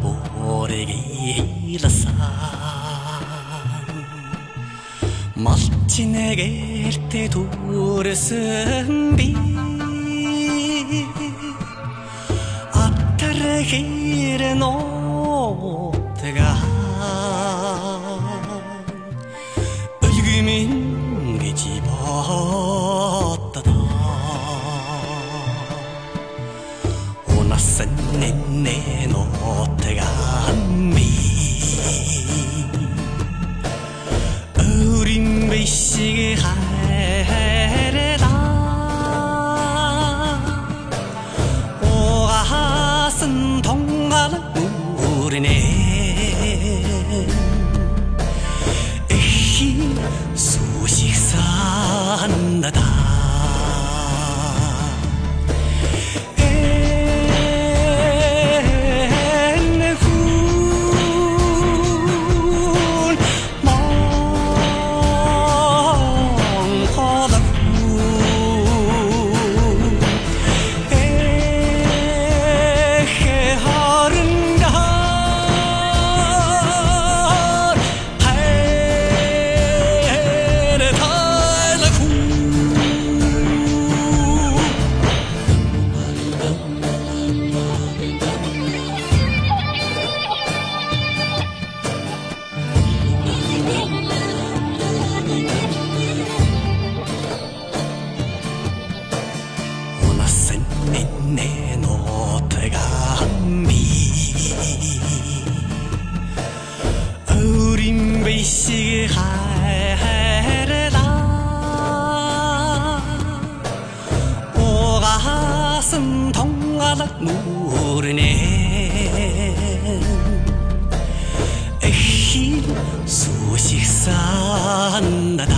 nåtta våre gilasa 마치 내게 때 돌선 비 앞다르 길에 노 오가슴 동가닥 무르네 에히 수식 산다다